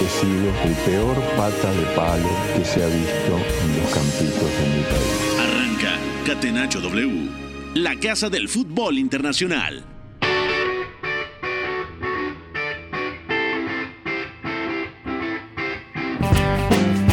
He sido el peor pata de palo que se ha visto en los campitos de mi país. Arranca Catenacho W, la casa del fútbol internacional.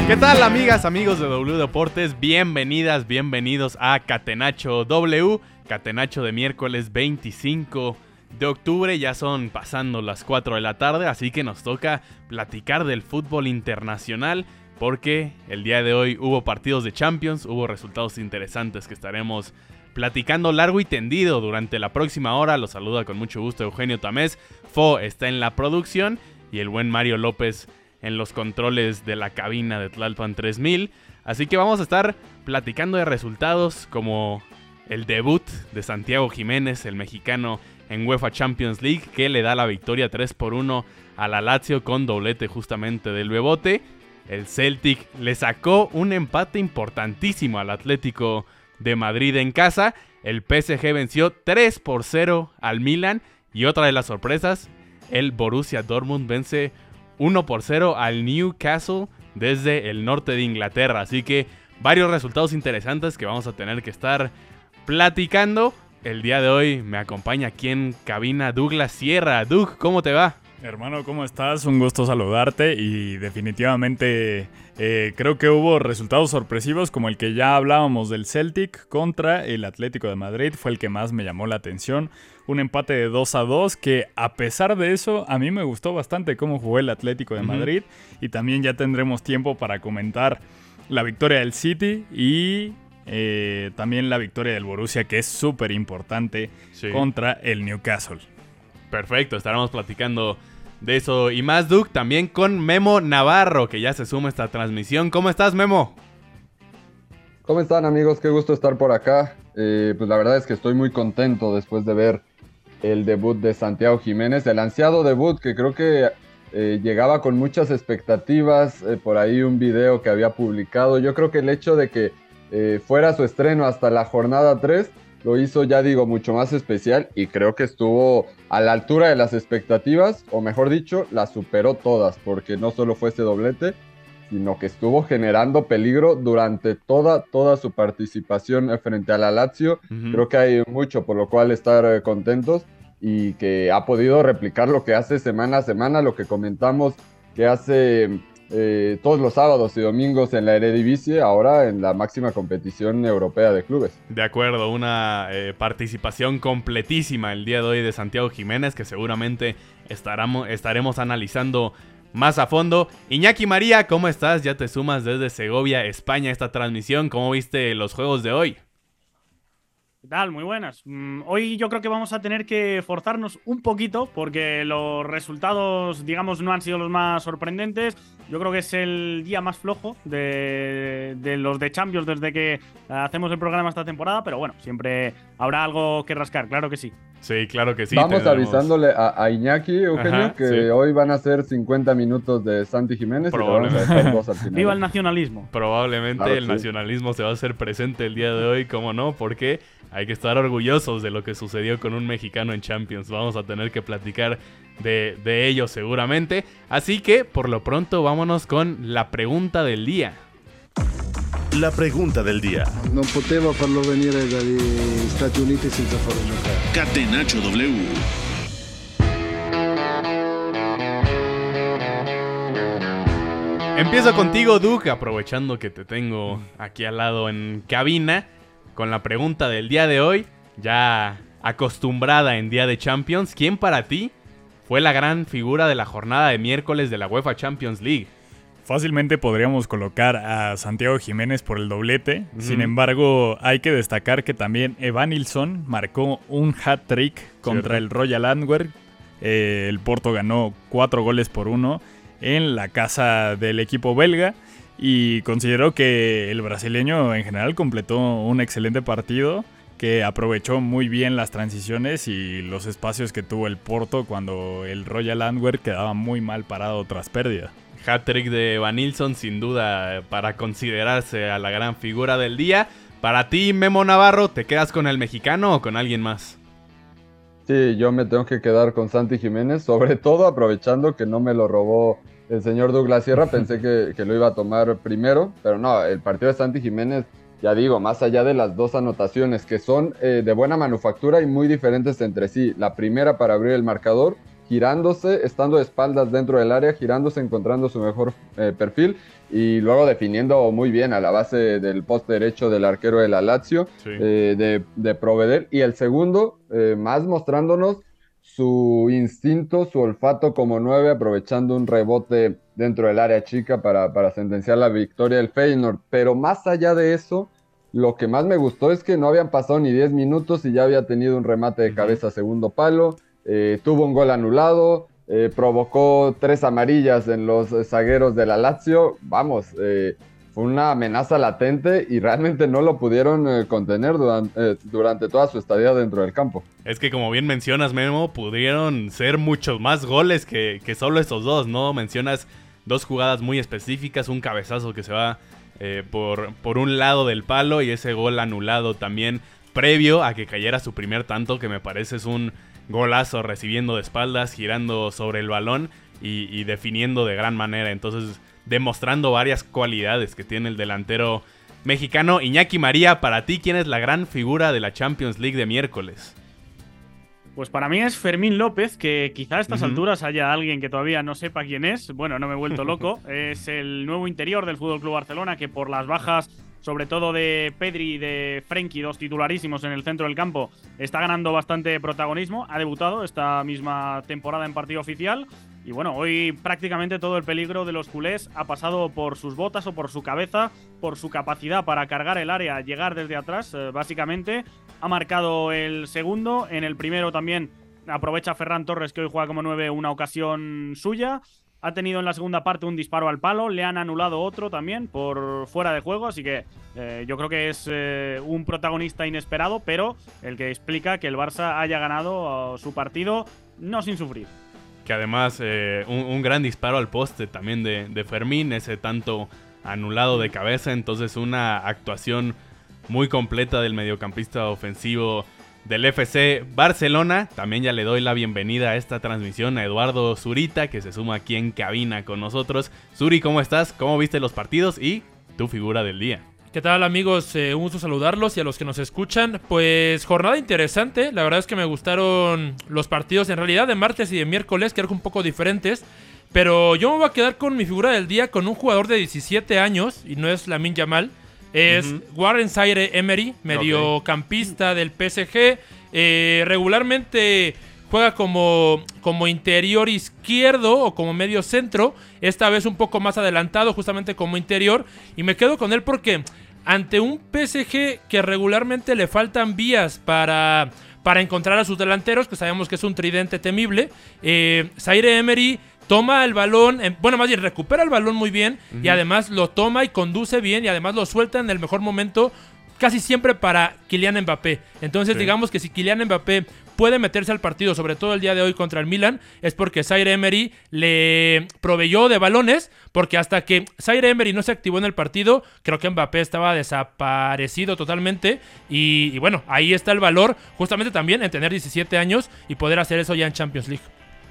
¿Qué tal amigas, amigos de W Deportes? Bienvenidas, bienvenidos a Catenacho W, Catenacho de miércoles 25 de octubre, ya son pasando las 4 de la tarde, así que nos toca platicar del fútbol internacional porque el día de hoy hubo partidos de Champions, hubo resultados interesantes que estaremos platicando largo y tendido durante la próxima hora. Los saluda con mucho gusto Eugenio Tamés, Fo está en la producción y el buen Mario López en los controles de la cabina de Tlalpan 3000. Así que vamos a estar platicando de resultados como el debut de Santiago Jiménez, el mexicano en UEFA Champions League, que le da la victoria 3 por 1 a la Lazio con doblete justamente del Bebote. El Celtic le sacó un empate importantísimo al Atlético de Madrid en casa. El PSG venció 3 por 0 al Milan. Y otra de las sorpresas, el Borussia Dortmund vence 1 por 0 al Newcastle desde el norte de Inglaterra. Así que varios resultados interesantes que vamos a tener que estar platicando. El día de hoy me acompaña aquí en cabina Douglas Sierra. Doug, ¿cómo te va? Hermano, ¿cómo estás? Un gusto saludarte y definitivamente eh, creo que hubo resultados sorpresivos como el que ya hablábamos del Celtic contra el Atlético de Madrid, fue el que más me llamó la atención. Un empate de 2 a 2 que a pesar de eso a mí me gustó bastante cómo jugó el Atlético de. Madrid y también ya tendremos tiempo para comentar la victoria del City y eh, también la victoria del Borussia que es súper importante Sí. contra el Newcastle. Perfecto, estaremos platicando de eso y más, Doug, también con Memo Navarro, que ya se suma a esta transmisión. ¿Cómo estás, Memo? ¿Cómo están amigos? Qué gusto estar por acá. Eh, pues la verdad es que estoy muy contento después de ver el debut de Santiago Jiménez, el ansiado debut que creo que eh, llegaba con muchas expectativas, eh, por ahí un video que había publicado. Yo creo que el hecho de que eh, fuera su estreno hasta la jornada 3 lo hizo, ya digo, mucho más especial y creo que estuvo a la altura de las expectativas, o mejor dicho, las superó todas, porque no solo fue ese doblete, sino que estuvo generando peligro durante toda, toda su participación frente a la Lazio. Ujú. Creo que hay mucho por lo cual estar eh, contentos y que ha podido replicar lo que hace semana a semana, lo que comentamos que hace eh, todos los sábados y domingos en la Eredivisie, ahora en la máxima competición europea de clubes. De acuerdo, una eh, participación completísima el día de hoy de Santiago Jiménez que seguramente estaramos, estaremos analizando más a fondo. Iñaki María, ¿cómo estás? Ya te sumas desde Segovia, España, esta transmisión. ¿Cómo viste los juegos de hoy? ¿Qué tal? Muy buenas. Mm, Hoy yo creo que vamos a tener que forzarnos un poquito porque los resultados, digamos, no han sido los más sorprendentes. Yo creo que es el día más flojo de, de los de Champions desde que hacemos el programa esta temporada, pero bueno, siempre habrá algo que rascar, claro que sí. Sí, claro que sí. Vamos tendremos- avisándole a, a Iñaki, Eugenio, Ajá, que sí. hoy van a ser 50 minutos de Santi Jiménez y le vamos a Probablemente. dejar dos al final. Viva el nacionalismo. Probablemente Claro, el sí. nacionalismo se va a hacer presente el día de hoy, ¿cómo no? Porque hay que estar orgullosos de lo que sucedió con un mexicano en Champions. Vamos a tener que platicar de, de ello seguramente. Así que, por lo pronto, vámonos con la pregunta del día. La pregunta del día. Non potevo farlo venire dagli Stati Uniti senza farlo giocare. Catenacho W. Empiezo contigo, Duke, aprovechando que te tengo aquí al lado en cabina, con la pregunta del día de hoy, ya acostumbrada en Día de Champions. ¿Quién para ti fue la gran figura de la jornada de miércoles de la UEFA Champions League? Fácilmente podríamos colocar a Santiago Jiménez por el doblete. Sin embargo, hay que destacar que también Evanilson marcó un hat-trick contra Cierto. el Royal Antwerp. Eh, el Porto ganó cuatro goles por uno. en la casa del equipo belga y considero que el brasileño en general completó un excelente partido que aprovechó muy bien las transiciones y los espacios que tuvo el Porto cuando el Royal Antwerp quedaba muy mal parado tras pérdida. Hat-trick de Van Nilsson, sin duda, para considerarse a la gran figura del día. Para ti, Memo Navarro, ¿te quedas con el mexicano o con alguien más? Sí, yo me tengo que quedar con Santi Jiménez, sobre todo aprovechando que no me lo robó el señor Douglas Sierra, pensé que, lo iba a tomar primero, pero no, el partido de Santi Jiménez, ya digo, más allá de las dos anotaciones que son eh, de buena manufactura y muy diferentes entre sí. La primera para abrir el marcador, girándose, estando de espaldas dentro del área, girándose, encontrando su mejor eh, perfil y luego definiendo muy bien a la base del poste derecho del arquero de la Lazio eh, de, de Provedel. Y el segundo, más mostrándonos su instinto, su olfato como nueve, aprovechando un rebote dentro del área chica para, para sentenciar la victoria del Feyenoord. Pero más allá de eso, lo que más me gustó es que no habían pasado ni 10 minutos y ya había tenido un remate de cabeza segundo palo, eh, tuvo un gol anulado, eh, provocó tres amarillas en los zagueros de la Lazio. Vamos, eh, fue una amenaza latente y realmente no lo pudieron contener durante, durante, toda su estadía dentro del campo. Es que como bien mencionas, Memo, pudieron ser muchos más goles que, que solo estos dos, ¿no? Mencionas dos jugadas muy específicas, un cabezazo que se va eh, por, por un lado del palo y ese gol anulado también previo a que cayera su primer tanto, que me parece es un golazo recibiendo de espaldas, girando sobre el balón y, y definiendo de gran manera. Entonces demostrando varias cualidades que tiene el delantero mexicano. Iñaki María, para ti, ¿quién es la gran figura de la Champions League de miércoles? Pues para mí es Fermín López, que quizá a estas alturas haya alguien que todavía no sepa quién es. Bueno, no me he vuelto loco. es el nuevo interior del Fútbol Club Barcelona, que por las bajas, sobre todo de Pedri y de Frenkie, dos titularísimos en el centro del campo, está ganando bastante protagonismo. Ha debutado esta misma temporada en partido oficial. Y bueno, hoy prácticamente todo el peligro de los culés ha pasado por sus botas o por su cabeza, por su capacidad para cargar el área, llegar desde atrás, eh, básicamente. Ha marcado el segundo, en el primero también aprovecha Ferran Torres, que hoy juega como nueve, una ocasión suya. Ha tenido en la segunda parte un disparo al palo, le han anulado otro también por fuera de juego, así que eh, yo creo que es eh, un protagonista inesperado, pero el que explica que el Barça haya ganado su partido no sin sufrir. Que además eh, un, gran disparo al poste también de, Fermín, ese tanto anulado de cabeza, entonces una actuación muy completa del mediocampista ofensivo del FC Barcelona. También ya le doy la bienvenida a esta transmisión a Eduardo Zurita, que se suma aquí en cabina con nosotros. Zuri, ¿cómo estás? ¿Cómo viste los partidos y tu figura del día? ¿Qué tal amigos? Eh, un gusto saludarlos y a los que nos escuchan. Pues jornada interesante, la verdad es que me gustaron los partidos en realidad de martes y de miércoles, que eran un poco diferentes. Pero yo me voy a quedar con mi figura del día con un jugador de 17 años, y no es Lamin Yamal, es Warren Zaire Emery, mediocampista del PSG. Eh, regularmente juega como, como interior izquierdo o como medio centro. Esta vez un poco más adelantado, justamente como interior. Y me quedo con él porque ante un PSG que regularmente le faltan vías para, para encontrar a sus delanteros, que sabemos que es un tridente temible, eh, Zaire Emery toma el balón, bueno, más bien recupera el balón muy bien y además lo toma y conduce bien y además lo suelta en el mejor momento casi siempre para Kylian Mbappé. Entonces, digamos que si Kylian Mbappé puede meterse al partido, sobre todo el día de hoy contra el Milan, es porque Zaire Emery le proveyó de balones, porque hasta que Zaire Emery no se activó en el partido, creo que Mbappé estaba desaparecido totalmente. Y, bueno, ahí está el valor, justamente también en tener 17 años y poder hacer eso ya en Champions League.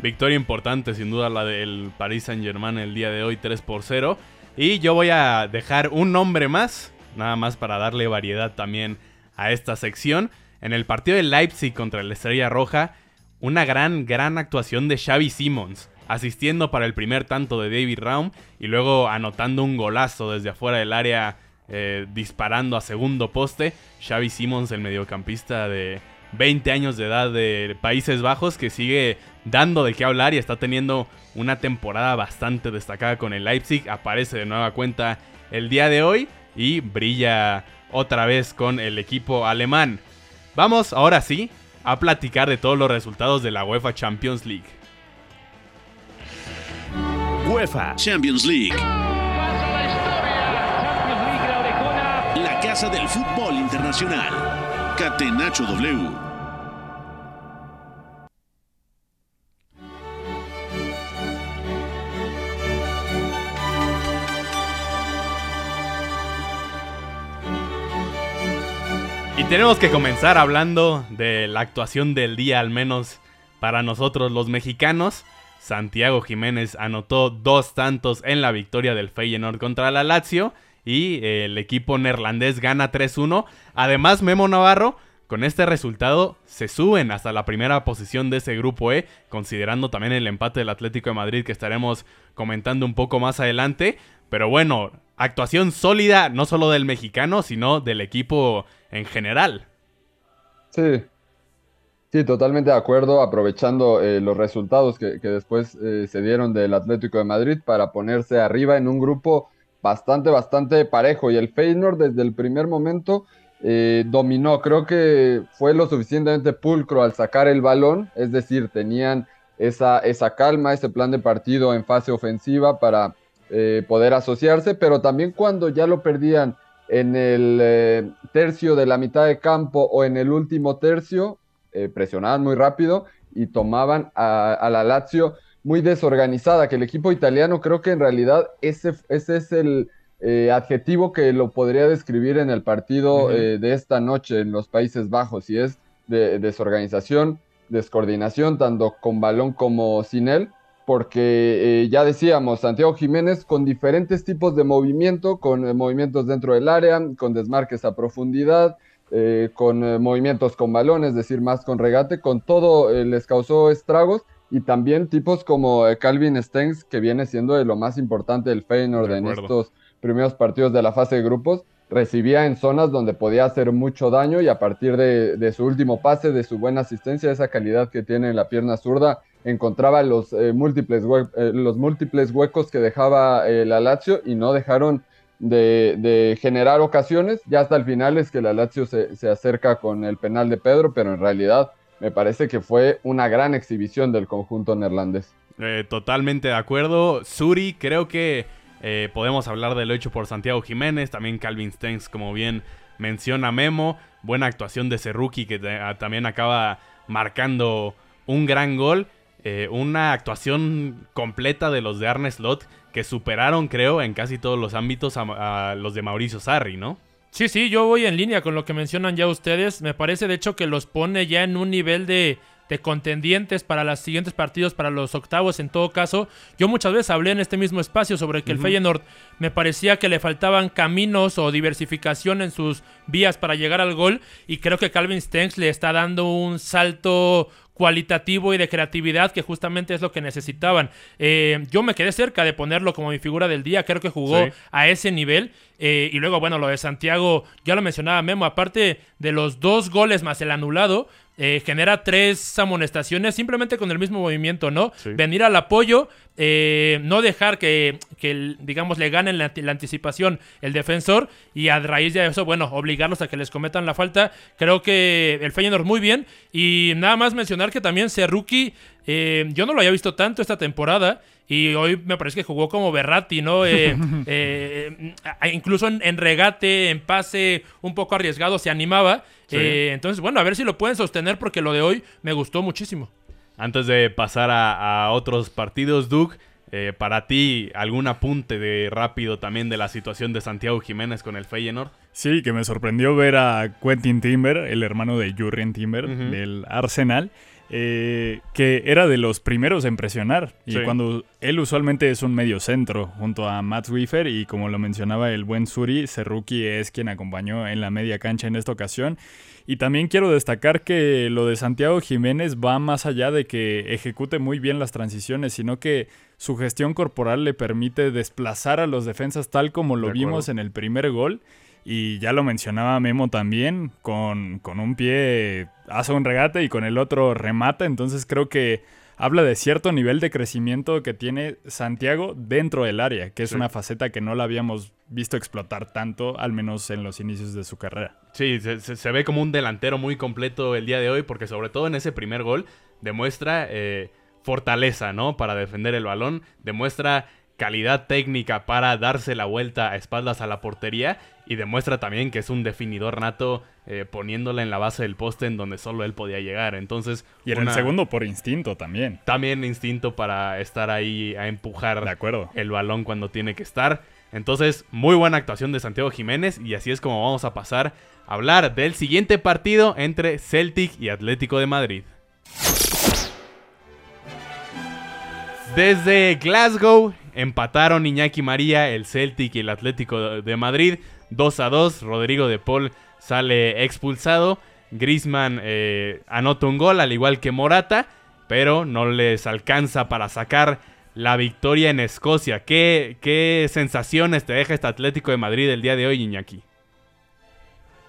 Victoria importante, sin duda, la del Paris Saint Germain el día de hoy, 3 por 0. Y yo voy a dejar un nombre más nada más para darle variedad también a esta sección. En el partido de Leipzig contra la Estrella Roja, una gran, gran actuación de Xavi Simons, asistiendo para el primer tanto de David Raum y luego anotando un golazo desde afuera del área, eh, disparando a segundo poste. Xavi Simons, el mediocampista de 20 años de edad de Países Bajos, que sigue dando de qué hablar y está teniendo una temporada bastante destacada con el Leipzig. Aparece de nueva cuenta el día de hoy y brilla otra vez con el equipo alemán. Vamos ahora sí a platicar de todos los resultados de la UEFA Champions League. UEFA Champions League. La casa del fútbol internacional. Catenacho W. tenemos que comenzar hablando de la actuación del día, al menos para nosotros los mexicanos. Santiago Jiménez anotó dos tantos en la victoria del Feyenoord contra la Lazio y el equipo neerlandés gana 3-1. Además, Memo Navarro, con este resultado se suben hasta la primera posición de ese grupo E, considerando también el empate del Atlético de Madrid que estaremos comentando un poco más adelante. Pero bueno, actuación sólida no solo del mexicano, sino del equipo en general. Sí, sí, totalmente de acuerdo, aprovechando eh, los resultados que, después eh, se dieron del Atlético de Madrid para ponerse arriba en un grupo bastante, bastante parejo. Y el Feyenoord desde el primer momento eh, dominó, creo que fue lo suficientemente pulcro al sacar el balón, es decir, tenían esa, esa calma, ese plan de partido en fase ofensiva para poder asociarse, pero también cuando ya lo perdían en el eh, tercio de la mitad de campo o en el último tercio, eh, presionaban muy rápido y tomaban a, la Lazio muy desorganizada, que el equipo italiano creo que en realidad ese, ese es el eh, adjetivo que lo podría describir en el partido de esta noche en los Países Bajos, y es de desorganización, descoordinación, tanto con balón como sin él porque eh, ya decíamos, Santiago Jiménez con diferentes tipos de movimiento, con eh, movimientos dentro del área, con desmarques a profundidad, eh, con movimientos con balones, es decir, más con regate, con todo les causó estragos y también tipos como Calvin Stengs, que viene siendo de lo más importante del Feyenoord en estos primeros partidos de la fase de grupos, recibía en zonas donde podía hacer mucho daño y a partir de, de su último pase, de su buena asistencia, esa calidad que tiene en la pierna zurda, encontraba los, eh, múltiples, eh, los múltiples huecos que dejaba eh, la Lazio y no dejaron de, generar ocasiones. Ya hasta el final es que la Lazio se, se, acerca con el penal de Pedro, pero en realidad me parece que fue una gran exhibición del conjunto neerlandés. totalmente de acuerdo. Suri, creo que podemos hablar de lo hecho por Santiago Jiménez, también Calvin Stengs, como bien menciona Memo. Buena actuación de Cerruki, que también acaba marcando un gran gol. Eh, una actuación completa de los de Arne Slot que superaron, creo, en casi todos los ámbitos a, los de Mauricio Sarri, ¿no? Sí, sí, yo voy en línea con lo que mencionan ya ustedes. Me parece, de hecho, que los pone ya en un nivel de, de contendientes para los siguientes partidos, para los octavos en todo caso. Yo muchas veces hablé en este mismo espacio sobre que el Feyenoord me parecía que le faltaban caminos o diversificación en sus vías para llegar al gol y creo que Calvin Stengs le está dando un salto cualitativo y de creatividad que justamente es lo que necesitaban. Eh, yo me quedé cerca de ponerlo como mi figura del día, creo que jugó a ese nivel. Eh, y luego, bueno, lo de Santiago, ya lo mencionaba Memo, aparte de los dos goles más el anulado, eh, genera tres amonestaciones simplemente con el mismo movimiento, ¿no? Venir al apoyo, eh, no dejar que, digamos, le ganen la, anticipación el defensor y a raíz de eso, bueno, obligarlos a que les cometan la falta. Creo que el Feyenoord muy bien y nada más mencionar que también Cerruki, eh, yo no lo había visto tanto esta temporada y hoy me parece que jugó como Berratti, ¿no? Eh, eh, incluso en, regate, en pase un poco arriesgado, se animaba. Eh, entonces, bueno, a ver si lo pueden sostener porque lo de hoy me gustó muchísimo. Antes de pasar a, otros partidos, Doug, para ti, ¿algún apunte de rápido también de la situación de Santiago Jiménez con el Feyenoord? Sí, que me sorprendió ver a Quentin Timber, el hermano de Jurrien Timber, del Arsenal. Eh, que era de los primeros en presionar. Y cuando él usualmente es un medio centro junto a Matt Weaver y como lo mencionaba el buen Suri, Cerruki es quien acompañó en la media cancha en esta ocasión. Y también quiero destacar que lo de Santiago Jiménez va más allá de que ejecute muy bien las transiciones, sino que su gestión corporal le permite desplazar a los defensas tal como lo vimos en el primer gol y ya lo mencionaba Memo también, con, un pie hace un regate y con el otro remata. Entonces creo que habla de cierto nivel de crecimiento que tiene Santiago dentro del área, que es una faceta que no la habíamos visto explotar tanto, al menos en los inicios de su carrera. Sí, se, ve como un delantero muy completo el día de hoy, porque sobre todo en ese primer gol demuestra eh, fortaleza, ¿no? Para defender el balón, demuestra calidad técnica para darse la vuelta a espaldas a la portería y demuestra también que es un definidor nato eh, poniéndola en la base del poste en donde solo él podía llegar. Entonces, y en el segundo por instinto también. También instinto para estar ahí a empujar de acuerdo. el balón cuando tiene que estar. Entonces, muy buena actuación de Santiago Jiménez y así es como vamos a pasar a hablar del siguiente partido entre Celtic y Atlético de Madrid. Desde Glasgow empataron Iñaki María, el Celtic y el Atlético de Madrid 2 a 2. Rodrigo de Paul sale expulsado. Grisman eh, anota un gol, al igual que Morata, pero no les alcanza para sacar la victoria en Escocia. ¿Qué, qué sensaciones te deja este Atlético de Madrid el día de hoy, Iñaki?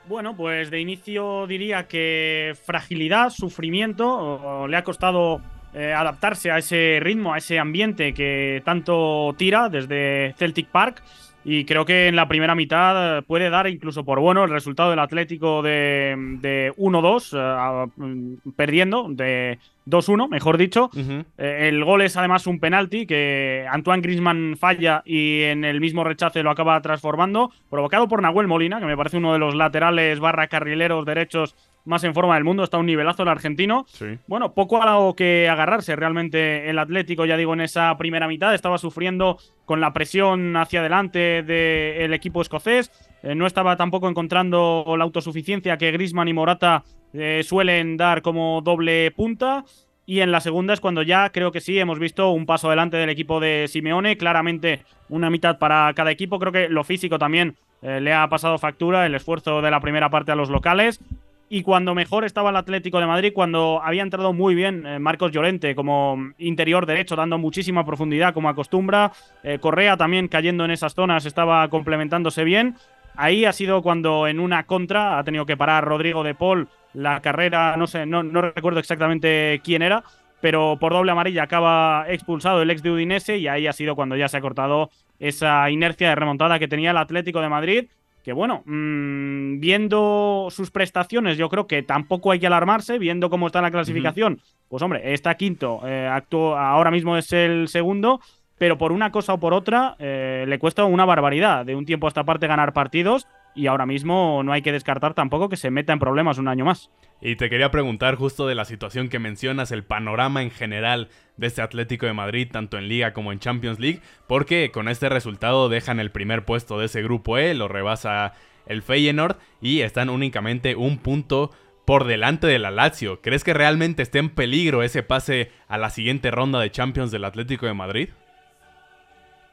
Bueno, pues de inicio diría que fragilidad, sufrimiento, le ha costado eh, adaptarse a ese ritmo, a ese ambiente que tanto tira desde Celtic Park. Y creo que en la primera mitad eh, puede dar incluso por bueno el resultado del Atlético de, 1-2, eh, mm, perdiendo, de 2-1, mejor dicho. el gol es además un penalti que Antoine Grisman falla y en el mismo rechace lo acaba transformando, provocado por Nahuel Molina, que me parece uno de los laterales barra carrileros derechos más en forma del mundo, está un nivelazo el argentino. Bueno, poco a lo que agarrarse realmente el Atlético, ya digo, en esa primera mitad estaba sufriendo con la presión hacia adelante del equipo escocés. Eh, no estaba tampoco encontrando la autosuficiencia que Grisman y Morata eh, suelen dar como doble punta. Y en la segunda es cuando ya creo que sí hemos visto un paso adelante del equipo de Simeone. Claramente una mitad para cada equipo. Creo que lo físico también eh, le ha pasado factura, el esfuerzo de la primera parte a los locales y cuando mejor estaba el Atlético de Madrid, cuando había entrado muy bien eh, Marcos Llorente como interior derecho, dando muchísima profundidad como acostumbra, eh, Correa también cayendo en esas zonas estaba complementándose bien. Ahí ha sido cuando en una contra ha tenido que parar Rodrigo de Paul. La carrera, no sé, no, no recuerdo exactamente quién era, pero por doble amarilla acaba expulsado el ex de Udinese y ahí ha sido cuando ya se ha cortado esa inercia de remontada que tenía el Atlético de Madrid que bueno, mm, viendo sus prestaciones, yo creo que tampoco hay que alarmarse, viendo cómo está la clasificación, pues hombre, está quinto, eh, ahora mismo es el segundo, pero por una cosa o por otra eh, le cuesta una barbaridad de un tiempo a esta parte ganar partidos y ahora mismo no hay que descartar tampoco que se meta en problemas un año más. Y te quería preguntar justo de la situación que mencionas, el panorama en general de este Atlético de Madrid, tanto en Liga como en Champions League, porque con este resultado dejan el primer puesto de ese grupo E, lo rebasa el Feyenoord y están únicamente un punto por delante de la Lazio. ¿Crees que realmente esté en peligro ese pase a la siguiente ronda de Champions del Atlético de Madrid?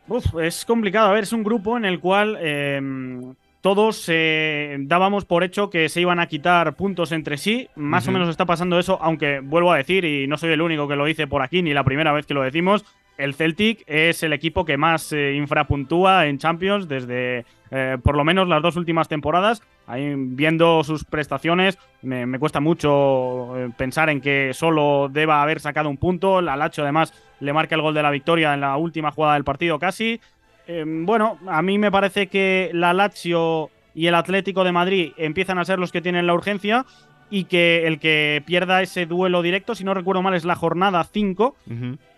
Uf, es complicado. A ver, es un grupo en el cual em, todos eh, dábamos por hecho que se iban a quitar puntos entre sí. Más o menos está pasando eso, aunque vuelvo a decir, y no soy el único que lo dice por aquí, ni la primera vez que lo decimos, el Celtic es el equipo que más eh, infrapuntúa en Champions desde eh, por lo menos las dos últimas temporadas. Ahí, viendo sus prestaciones, me, cuesta mucho pensar en que solo deba haber sacado un punto. La Lacho además le marca el gol de la victoria en la última jugada del partido casi. Em, bueno, a mí me parece que la Lazio y el Atlético de Madrid empiezan a ser los que tienen la urgencia y que el que pierda ese duelo directo, si no recuerdo mal, es la jornada 5.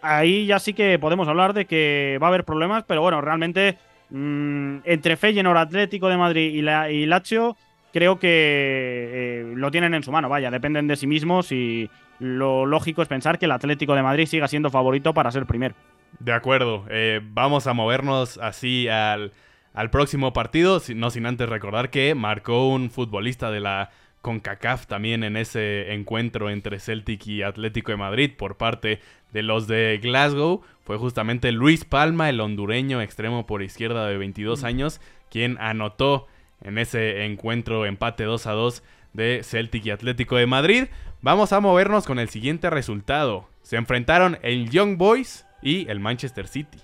Ahí ya sí que podemos hablar de que va a haber problemas, pero bueno, realmente mmm, entre Feyenoord, Atlético de Madrid y, la, y Lazio, creo que eh, lo tienen en su mano, vaya, dependen de sí mismos y lo lógico es pensar que el Atlético de Madrid siga siendo favorito para ser primero. De acuerdo, eh, vamos a movernos así al, próximo partido, no sin antes recordar que marcó un futbolista de la CONCACAF también en ese encuentro entre Celtic y Atlético de Madrid por parte de los de Glasgow. Fue justamente Luis Palma, el hondureño extremo por izquierda de 22 años, quien anotó en ese encuentro empate 2 a 2 de Celtic y Atlético de Madrid. Vamos a movernos con el siguiente resultado. Se enfrentaron el Young Boys y el Manchester City.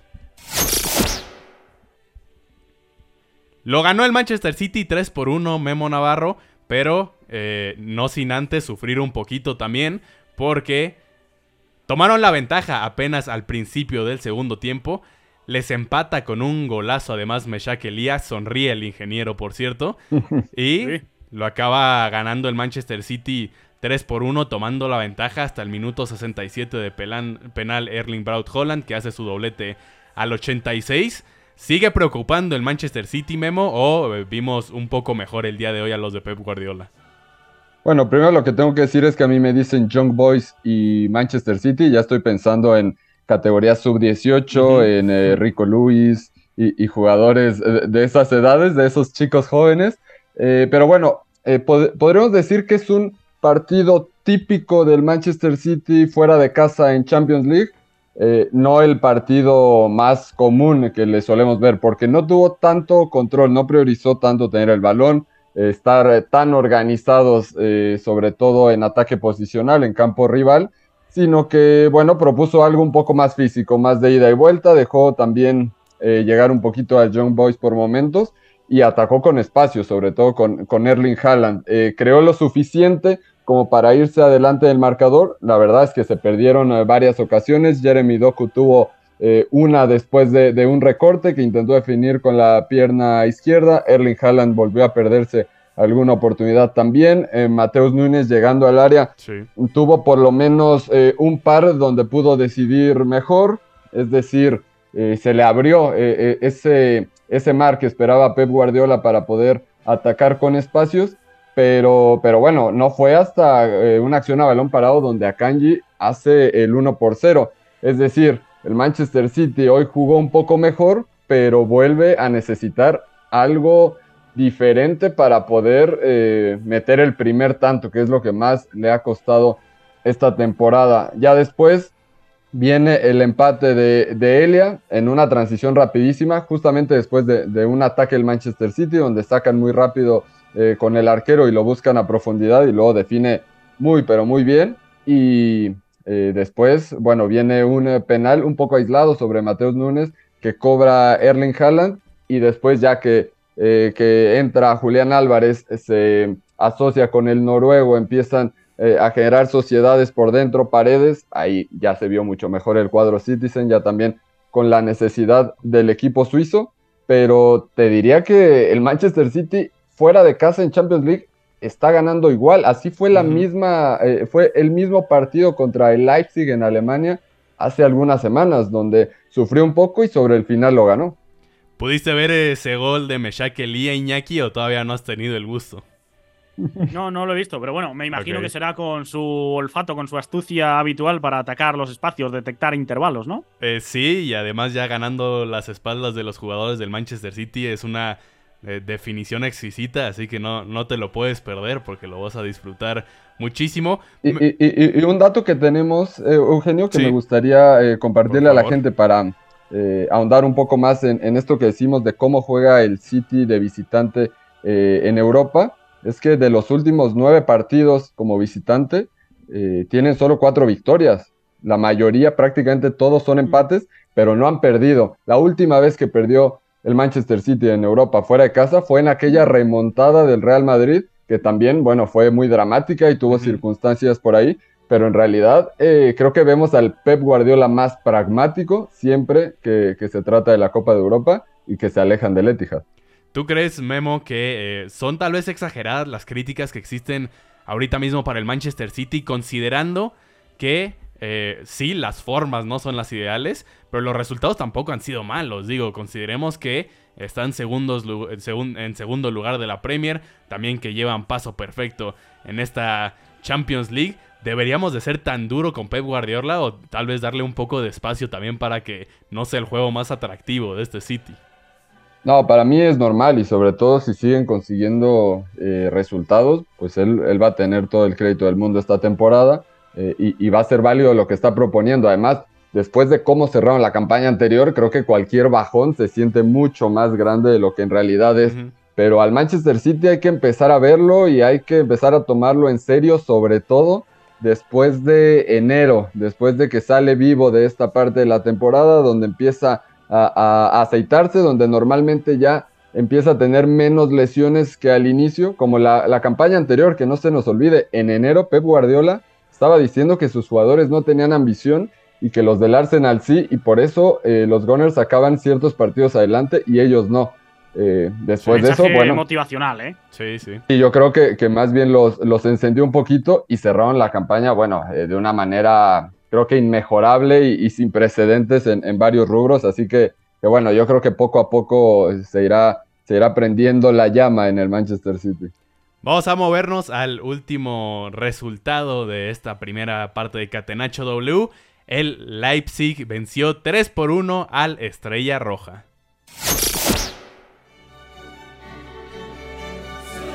Lo ganó el Manchester City 3 por 1 Memo Navarro, pero eh, no sin antes sufrir un poquito también, porque tomaron la ventaja apenas al principio del segundo tiempo. Les empata con un golazo, además Meshak Elías, sonríe el ingeniero, por cierto, y lo acaba ganando el Manchester City 3 por 1, tomando la ventaja hasta el minuto 67 de penal Erling Braut Holland, que hace su doblete al 86. ¿Sigue preocupando el Manchester City, Memo, o eh, vimos un poco mejor el día de hoy a los de Pep Guardiola? Bueno, primero lo que tengo que decir es que a mí me dicen Young Boys y Manchester City, ya estoy pensando en categorías sub-18, en eh, Rico Luis y, jugadores de, esas edades, de esos chicos jóvenes. Eh, pero bueno, podríamos decir que es un partido típico del Manchester City fuera de casa en Champions League, eh, no el partido más común que le solemos ver, porque no tuvo tanto control, no priorizó tanto tener el balón, eh, estar tan organizados, eh, sobre todo en ataque posicional, en campo rival, sino que, bueno, propuso algo un poco más físico, más de ida y vuelta, dejó también llegar un poquito a Young Boys por momentos y atacó con espacio, sobre todo con, con Erling Haaland. creó lo suficiente como para irse adelante del marcador. La verdad es que se perdieron eh, varias ocasiones. Jeremy Doku tuvo eh, una después de, un recorte que intentó definir con la pierna izquierda. Erling Haaland volvió a perderse alguna oportunidad también. Eh, Mateus Núñez llegando al área tuvo por lo menos un par donde pudo decidir mejor. Es decir, se le abrió ese, ese mar que esperaba Pep Guardiola para poder atacar con espacios pero, pero bueno, no fue hasta eh, una acción a balón parado donde Akanji hace el 1 por 0. Es decir, el Manchester City hoy jugó un poco mejor, pero vuelve a necesitar algo diferente para poder eh, meter el primer tanto, que es lo que más le ha costado esta temporada. Ya después viene el empate de, de Elia en una transición rapidísima, justamente después de, de un ataque del Manchester City, donde sacan muy rápido eh, con el arquero y lo buscan a profundidad y luego define muy, pero muy bien. Y eh, después, bueno, viene un eh, penal un poco aislado sobre Mateus Núñez que cobra Erling Haaland y después ya que, que entra Julián Álvarez, se asocia con el noruego, empiezan a generar sociedades por dentro, paredes, ahí ya se vio mucho mejor el cuadro Citizen, ya también con la necesidad del equipo suizo, pero te diría que el Manchester City fuera de casa en Champions League está ganando igual. Así fue la misma, eh, fue el mismo partido contra el Leipzig en Alemania hace algunas semanas, donde sufrió un poco y sobre el final lo ganó. ¿Pudiste ver ese gol de Meshak Elia Iñaki o todavía no has tenido el gusto? No, no lo he visto, pero bueno, me imagino que será con su olfato, con su astucia habitual para atacar los espacios, detectar intervalos, ¿no? Eh, sí, y además ya ganando las espaldas de los jugadores del Manchester City es una definición exquisita, así que no, no te lo puedes perder porque lo vas a disfrutar muchísimo. Y, un dato que tenemos, eh, Eugenio, que me gustaría eh, compartirle a la gente para eh, ahondar un poco más en, esto que decimos de cómo juega el City de visitante en Europa, es que de los últimos nueve partidos como visitante, tienen solo cuatro victorias. La mayoría, prácticamente todos son empates, pero no han perdido. La última vez que perdió el Manchester City en Europa fuera de casa fue en aquella remontada del Real Madrid, que también, bueno, fue muy dramática y tuvo circunstancias por ahí, pero en realidad eh, creo que vemos al Pep Guardiola más pragmático siempre que, se trata de la Copa de Europa y que se alejan del Etihad. ¿Tú crees, Memo, que eh, son tal vez exageradas las críticas que existen ahorita mismo para el Manchester City, considerando que eh, sí, las formas no son las ideales, pero los resultados tampoco han sido malos. Digo, consideremos que están segundos, en segundo lugar de la Premier, también que llevan paso perfecto en esta Champions League. ¿Deberíamos de ser tan duro con Pep Guardiola o tal vez darle un poco de espacio también para que no sea el juego más atractivo de este City? No, para mí es normal y sobre todo si siguen consiguiendo eh, resultados, pues él, él va a tener todo el crédito del mundo esta temporada eh, y, va a ser válido lo que está proponiendo. Además, después de cómo cerraron la campaña anterior, creo que cualquier bajón se siente mucho más grande de lo que en realidad es. Pero al Manchester City hay que empezar a verlo y hay que empezar a tomarlo en serio, sobre todo después de enero, después de que sale vivo de esta parte de la temporada, donde empieza a, aceitarse, donde normalmente ya empieza a tener menos lesiones que al inicio, como la, la campaña anterior, que no se nos olvide, en enero Pep Guardiola estaba diciendo que sus jugadores no tenían ambición y que los del Arsenal sí, y por eso eh, los Gunners sacaban ciertos partidos adelante y ellos no. Eh, después de eso, bueno. motivacional, ¿eh? Sí, sí. Y yo creo que, que más bien los, los, encendió un poquito y cerraron la campaña, bueno, eh, de una manera creo que inmejorable y, sin precedentes en, varios rubros, así que, bueno, yo creo que poco a poco se irá, se irá prendiendo la llama en el Manchester City. Vamos a movernos al último resultado de esta primera parte de Catenacho W. El Leipzig venció 3 por 1 al Estrella Roja.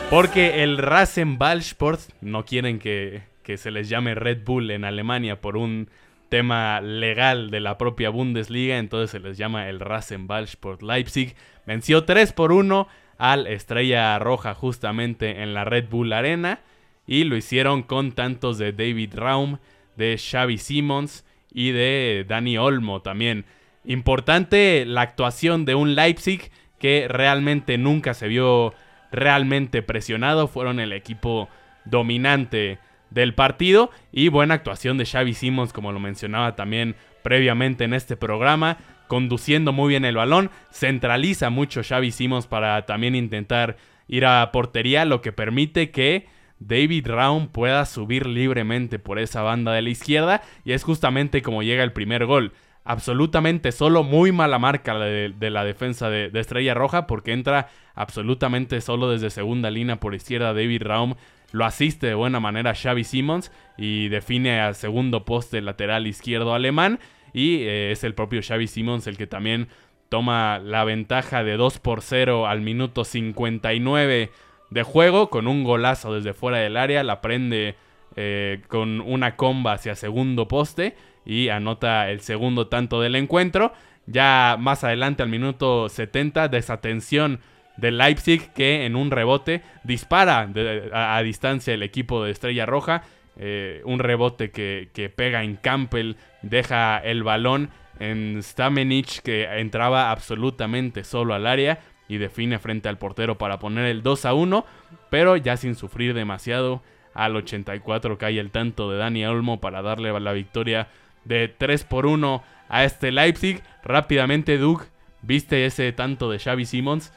Porque el Rasenballsport no quieren que, que se les llame Red Bull en Alemania por un tema legal de la propia Bundesliga, entonces se les llama el Rasenballsport Leipzig. Venció 3 por 1 al Estrella Roja justamente en la Red Bull Arena y lo hicieron con tantos de David Raum, de Xavi Simons y de Dani Olmo también. Importante la actuación de un Leipzig que realmente nunca se vio realmente presionado, fueron el equipo dominante del partido y buena actuación de Xavi Simons como lo mencionaba también previamente en este programa conduciendo muy bien el balón, centraliza mucho Xavi Simons para también intentar ir a portería, lo que permite que David Raum pueda subir libremente por esa banda de la izquierda y es justamente como llega el primer gol. Absolutamente solo, muy mala marca de, la defensa de, Estrella Roja porque entra absolutamente solo desde segunda línea por izquierda David Raum. Lo asiste de buena manera Xavi Simons y define al segundo poste lateral izquierdo alemán. Y eh, es el propio Xavi Simons el que también toma la ventaja de 2 por 0 al minuto 59 de juego con un golazo desde fuera del área. La prende eh, con una comba hacia segundo poste y anota el segundo tanto del encuentro. Ya más adelante al minuto 70, desatención de Leipzig que en un rebote dispara a, distancia el equipo de Estrella Roja eh, un rebote que, pega en Campbell, deja el balón en Stamenich que entraba absolutamente solo al área y define frente al portero para poner el 2 a 1, pero ya sin sufrir demasiado. Al 84 cae el tanto de Dani Olmo para darle la victoria de 3 por 1 a este Leipzig. Rápidamente, Doug, viste ese tanto de Xavi Simons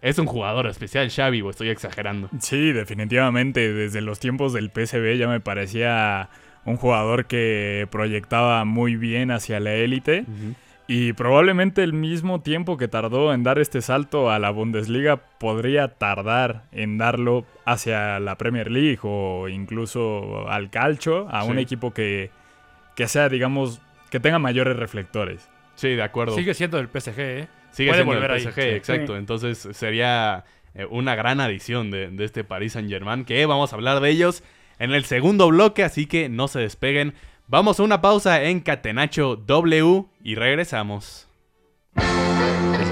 es un jugador especial, Xavi, o estoy exagerando. Sí, definitivamente. Desde los tiempos del PSV ya me parecía un jugador que proyectaba muy bien hacia la élite. Y probablemente el mismo tiempo que tardó en dar este salto a la Bundesliga podría tardar en darlo hacia la Premier League o incluso al calcio, a un equipo que, que sea, digamos, que tenga mayores reflectores. Sí, de acuerdo. Sigue siendo el PSG, ¿eh? Sigue siendo volver el PSG, exacto. Entonces sería eh, una gran adición de, de este Paris Saint Germain. Que vamos a hablar de ellos en el segundo bloque, así que no se despeguen. Vamos a una pausa en Catenacho W y regresamos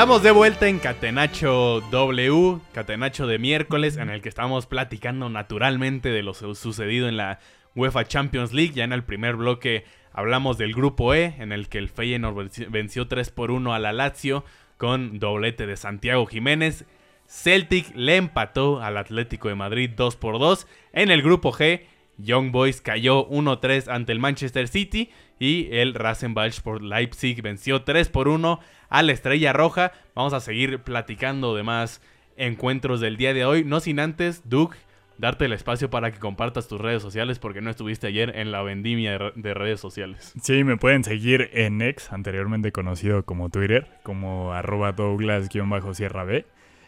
Estamos de vuelta en Catenacho W, Catenacho de miércoles, en el que estamos platicando naturalmente de lo sucedido en la UEFA Champions League. Ya en el primer bloque hablamos del grupo E, en el que el Feyenoord venció 3 por 1 a la Lazio con doblete de Santiago Jiménez. Celtic le empató al Atlético de Madrid 2 por 2. En el grupo G, Young Boys cayó 1-3 ante el Manchester City y el Rasenbach por Leipzig venció 3 por 1 a la Estrella Roja. Vamos a seguir platicando de más encuentros del día de hoy. No sin antes, Duke, darte el espacio para que compartas tus redes sociales porque no estuviste ayer en la vendimia de, redes sociales. Sí, me pueden seguir en X, anteriormente conocido como Twitter, como arroba Douglas-Sierra B.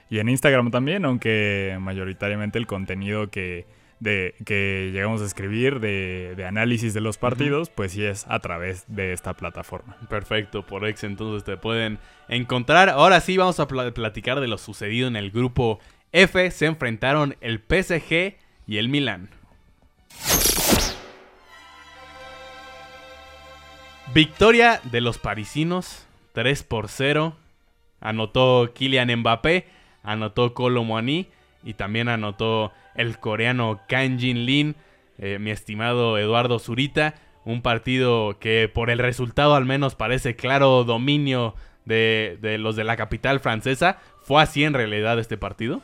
Y en Instagram también, aunque mayoritariamente el contenido que de que llegamos a escribir de, análisis de los partidos, pues sí es a través de esta plataforma. Perfecto, por ex entonces te pueden encontrar. Ahora sí vamos a platicar de lo sucedido en el grupo F. Se enfrentaron el PSG y el Milan. Victoria de los parisinos, 3 por 0. Anotó Kylian Mbappé, anotó Kolo Muani y también anotó el coreano Kang Jin Lin, eh, mi estimado Eduardo Zurita. Un partido que por el resultado al menos parece claro dominio de, de los de la capital francesa. ¿Fue así en realidad este partido?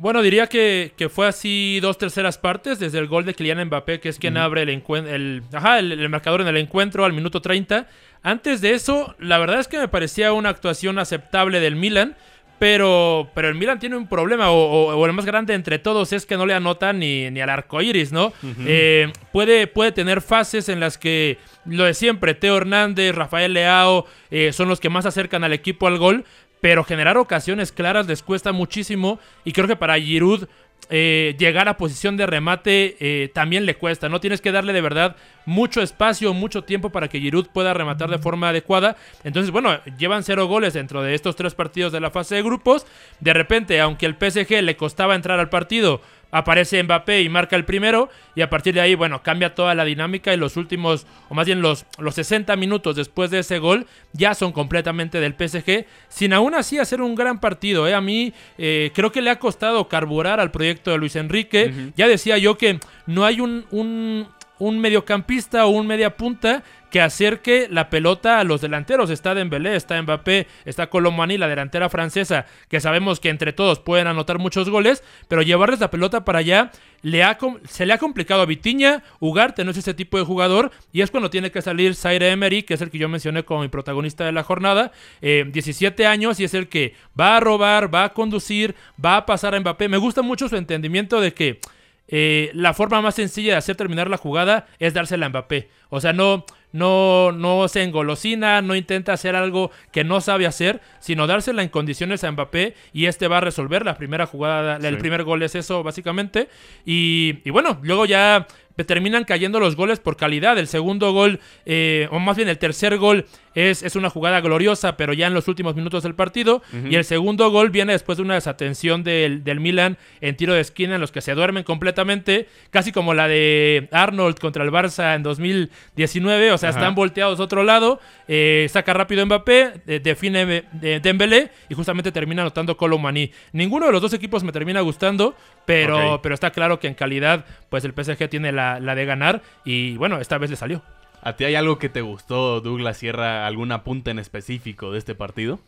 Bueno, diría que, que, fue así dos terceras partes, desde el gol de Kylian Mbappé, que es quien abre el, el, ajá, el, el, marcador en el encuentro al minuto 30. Antes de eso, la verdad es que me parecía una actuación aceptable del Milan, pero, pero el Milan tiene un problema, o, o, el más grande entre todos es que no le anota ni, ni al arco iris, ¿no? Uh -huh. eh, puede, puede tener fases en las que lo de siempre, Teo Hernández, Rafael Leao, eh, son los que más acercan al equipo al gol, pero generar ocasiones claras les cuesta muchísimo y creo que para Giroud eh, llegar a posición de remate eh, también le cuesta, ¿no? Tienes que darle de verdad mucho espacio, mucho tiempo para que Giroud pueda rematar de forma adecuada. Entonces, bueno, llevan cero goles dentro de estos tres partidos de la fase de grupos. De repente, aunque el PSG le costaba entrar al partido, aparece Mbappé y marca el primero y a partir de ahí, bueno, cambia toda la dinámica y los últimos, o más bien los, los 60 minutos después de ese gol ya son completamente del PSG, sin aún así hacer un gran partido. ¿eh? A mí eh, creo que le ha costado carburar al proyecto de Luis Enrique. Uh -huh. Ya decía yo que no hay un, un, un mediocampista o un media punta que acerque la pelota a los delanteros. Está Dembélé, está Mbappé, está Colomani, la delantera francesa, que sabemos que entre todos pueden anotar muchos goles, pero llevarles la pelota para allá le ha, se le ha complicado a Vitiña, Ugarte no es ese tipo de jugador, y es cuando tiene que salir Zaire Emery, que es el que yo mencioné como mi protagonista de la jornada, eh, 17 años, y es el que va a robar, va a conducir, va a pasar a Mbappé. Me gusta mucho su entendimiento de que eh, la forma más sencilla de hacer terminar la jugada es dársela a Mbappé. O sea, no, no, no se engolosina, no intenta hacer algo que no sabe hacer, sino dársela en condiciones a Mbappé y este va a resolver la primera jugada, sí. el primer gol es eso básicamente. Y, y bueno, luego ya terminan cayendo los goles por calidad. El segundo gol, eh, o más bien el tercer gol, es, es, una jugada gloriosa, pero ya en los últimos minutos del partido. Uh -huh. Y el segundo gol viene después de una desatención del, del, Milan en tiro de esquina, en los que se duermen completamente, casi como la de Arnold contra el Barça en 2019. O sea, están volteados a otro lado. Eh, saca rápido Mbappé, eh, define de Dembélé y justamente termina anotando Colomani. Ninguno de los dos equipos me termina gustando, pero, okay. pero está claro que en calidad, pues el PSG tiene la, la de ganar. Y bueno, esta vez le salió. ¿A ti hay algo que te gustó, Douglas Sierra? ¿Algún apunte en específico de este partido?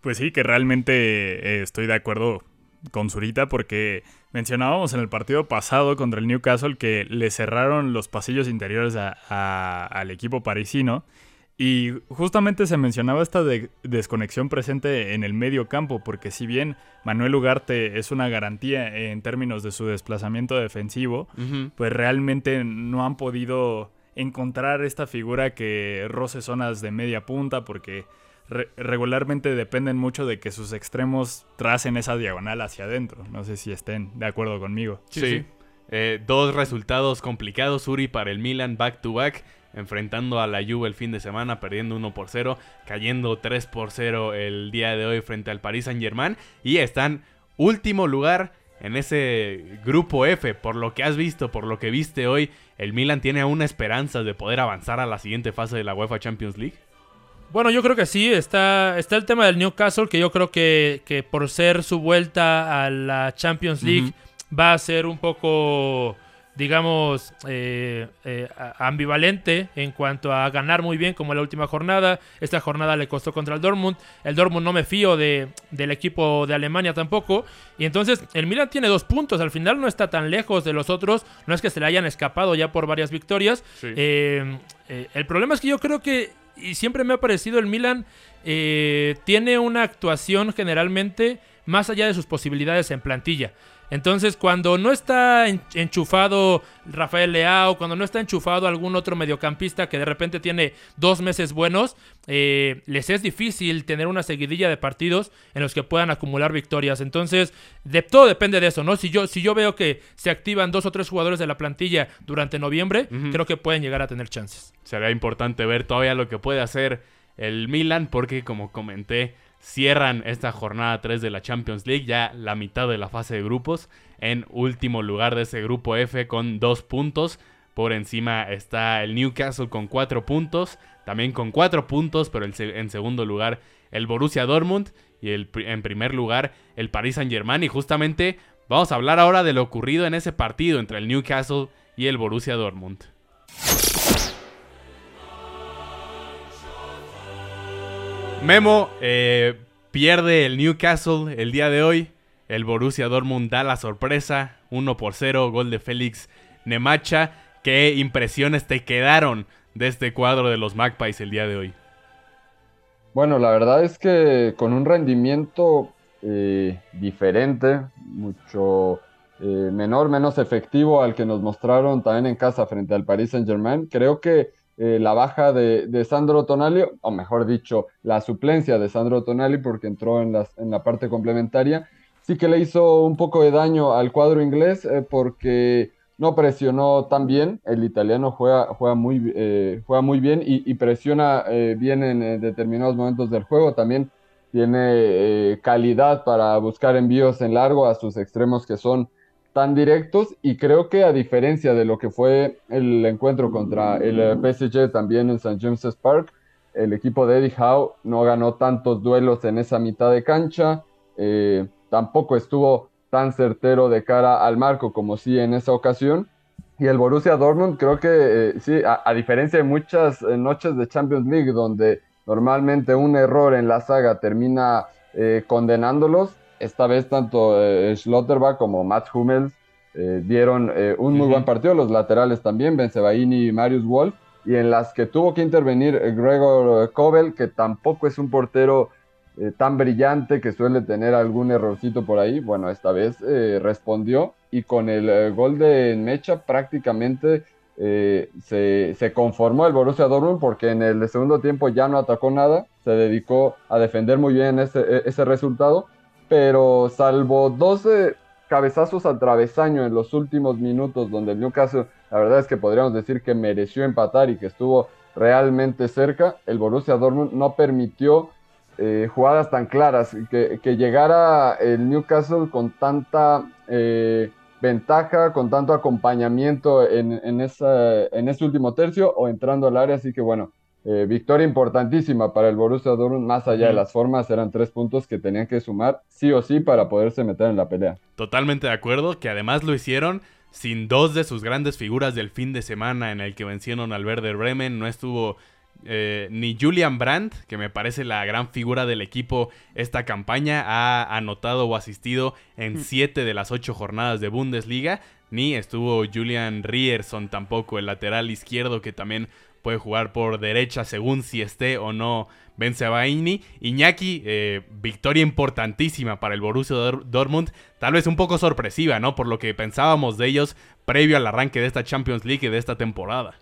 Pues sí, que realmente eh, estoy de acuerdo con Zurita porque mencionábamos en el partido pasado contra el Newcastle que le cerraron los pasillos interiores a, a, al equipo parisino y justamente se mencionaba esta de desconexión presente en el medio campo porque si bien Manuel Ugarte es una garantía en términos de su desplazamiento defensivo, uh -huh. pues realmente no han podido encontrar esta figura que roce zonas de media punta porque re regularmente dependen mucho de que sus extremos tracen esa diagonal hacia adentro. No sé si estén de acuerdo conmigo. Sí. sí. Eh, dos resultados complicados, Uri, para el Milan back to back. Enfrentando a la Juve el fin de semana, perdiendo 1 por 0, cayendo 3 por 0 el día de hoy frente al Paris Saint Germain. Y están último lugar en ese grupo F. Por lo que has visto, por lo que viste hoy, el Milan tiene aún esperanzas de poder avanzar a la siguiente fase de la UEFA Champions League. Bueno, yo creo que sí, está, está el tema del Newcastle, que yo creo que, que por ser su vuelta a la Champions League uh -huh. va a ser un poco, digamos, eh, eh, ambivalente en cuanto a ganar muy bien como la última jornada. Esta jornada le costó contra el Dortmund. El Dortmund no me fío de, del equipo de Alemania tampoco. Y entonces el Milan tiene dos puntos. Al final no está tan lejos de los otros. No es que se le hayan escapado ya por varias victorias. Sí. Eh, el problema es que yo creo que y siempre me ha parecido el Milan eh, tiene una actuación generalmente más allá de sus posibilidades en plantilla. Entonces, cuando no está enchufado Rafael Leao, cuando no está enchufado algún otro mediocampista que de repente tiene dos meses buenos, eh, les es difícil tener una seguidilla de partidos en los que puedan acumular victorias. Entonces, de todo depende de eso, ¿no? Si yo, si yo veo que se activan dos o tres jugadores de la plantilla durante noviembre, uh -huh. creo que pueden llegar a tener chances. Será importante ver todavía lo que puede hacer el Milan, porque como comenté, cierran esta jornada 3 de la Champions League, ya la mitad de la fase de grupos, en último lugar de ese grupo F con dos puntos. Por encima está el Newcastle con cuatro puntos, también con cuatro puntos, pero en segundo lugar el Borussia Dortmund. y el, en primer lugar el Paris Saint Germain. Y justamente vamos a hablar ahora de lo ocurrido en ese partido entre el Newcastle y el Borussia Dortmund. Memo eh, pierde el Newcastle el día de hoy. El Borussia Dortmund da la sorpresa. 1 por 0, gol de Félix Nemacha. ¿Qué impresiones te quedaron de este cuadro de los Magpies el día de hoy? Bueno, la verdad es que con un rendimiento eh, diferente, mucho eh, menor, menos efectivo al que nos mostraron también en casa frente al Paris Saint Germain, creo que eh, la baja de, Sandro Tonali, o mejor dicho, la suplencia de Sandro Tonali porque entró en, en la parte complementaria, sí que le hizo un poco de daño al cuadro inglés eh, porque no presionó tan bien. El italiano juega, juega, muy, eh, juega muy bien y, presiona bien en determinados momentos del juego. También tiene calidad para buscar envíos en largo a sus extremos que son tan directos y creo que a diferencia de lo que fue el encuentro contra el eh, PSG también en St. James's Park, el equipo de Eddie Howe no ganó tantos duelos en esa mitad de cancha, eh, tampoco estuvo tan certero de cara al marco como sí en esa ocasión. Y el Borussia Dortmund creo que eh, sí, a, diferencia de muchas noches de Champions League donde normalmente un error en la saga termina condenándolos, esta vez tanto eh, como Matt Hummels eh, dieron eh, un muy buen partido, los laterales también, Benzebaini y Marius Wolf, y en las que tuvo que intervenir Gregor Kobel, que tampoco es un portero tan brillante, que suele tener algún errorcito por ahí, bueno, esta vez respondió y con el gol de Mecha prácticamente se, se, conformó el Borussia Dortmund porque en el segundo tiempo ya no atacó nada, se dedicó a defender muy bien ese, ese resultado pero salvo 12 cabezazos al travesaño en los últimos minutos donde el Newcastle, la verdad es que podríamos decir que mereció empatar y que estuvo realmente cerca, el Borussia Dortmund no permitió eh, jugadas tan claras, que, llegara el Newcastle con tanta eh, ventaja, con tanto acompañamiento en, en, esa, en ese último tercio o entrando al área, así que bueno, eh, victoria importantísima para el Borussia Dortmund, más allá de las formas, eran tres puntos que tenían que sumar sí o sí para poderse meter en la pelea. Totalmente de acuerdo, que además lo hicieron sin dos de sus grandes figuras del fin de semana en el que vencieron al Werder Bremen, no estuvo eh, ni Julian Brandt, que me parece la gran figura del equipo esta campaña, ha anotado o asistido en siete de las ocho jornadas de Bundesliga, ni estuvo Julian Rierson tampoco, el lateral izquierdo que también puede jugar por derecha según si esté o no Baini. Iñaki, eh, victoria importantísima para el Borussia Dortmund, tal vez un poco sorpresiva, ¿no? Por lo que pensábamos de ellos previo al arranque de esta Champions League y de esta temporada.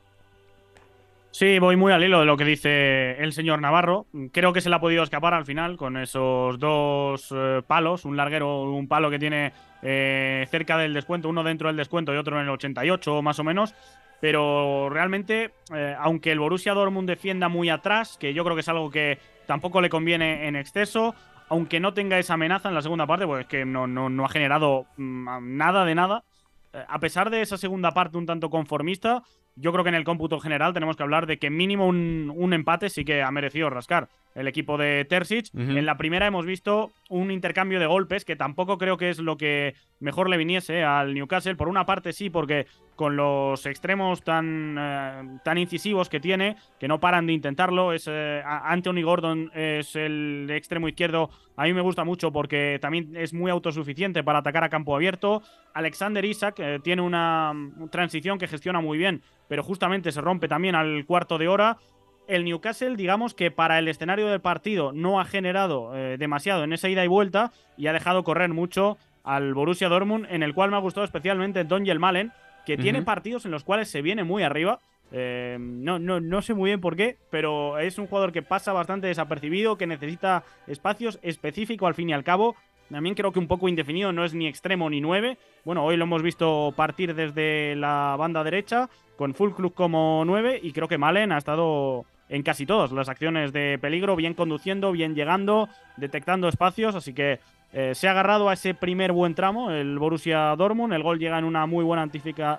Sí, voy muy al hilo de lo que dice el señor Navarro. Creo que se le ha podido escapar al final con esos dos eh, palos, un larguero, un palo que tiene eh, cerca del descuento, uno dentro del descuento y otro en el 88 más o menos. Pero realmente, eh, aunque el Borussia Dortmund defienda muy atrás, que yo creo que es algo que tampoco le conviene en exceso, aunque no tenga esa amenaza en la segunda parte, pues es que no, no, ha generado mm, nada de nada. Eh, a pesar de esa segunda parte un tanto conformista, yo creo que en el cómputo general tenemos que hablar de que mínimo un, un empate sí que ha merecido rascar el equipo de Terzic. En la primera hemos visto un intercambio de golpes que tampoco creo que es lo que mejor le viniese al Newcastle. Por una parte sí, porque con los extremos tan, eh, tan incisivos que tiene, que no paran de intentarlo, es eh, Anthony Gordon es el extremo izquierdo. A mí me gusta mucho porque también es muy autosuficiente para atacar a campo abierto. Alexander Isaac eh, tiene una transición que gestiona muy bien, pero justamente se rompe también al cuarto de hora el Newcastle, digamos que para el escenario del partido no ha generado eh, demasiado en esa ida y vuelta y ha dejado correr mucho al Borussia Dortmund, en el cual me ha gustado especialmente Don Malen, que tiene partidos en los cuales se viene muy arriba. Eh, no, no, no sé muy bien por qué, pero es un jugador que pasa bastante desapercibido, que necesita espacios específicos al fin y al cabo. También creo que un poco indefinido, no es ni extremo ni nueve. Bueno, hoy lo hemos visto partir desde la banda derecha, con Full Club como nueve, y creo que Malen ha estado en casi todas las acciones de peligro, bien conduciendo, bien llegando, detectando espacios, así que eh, se ha agarrado a ese primer buen tramo el Borussia Dortmund, el gol llega en una muy buena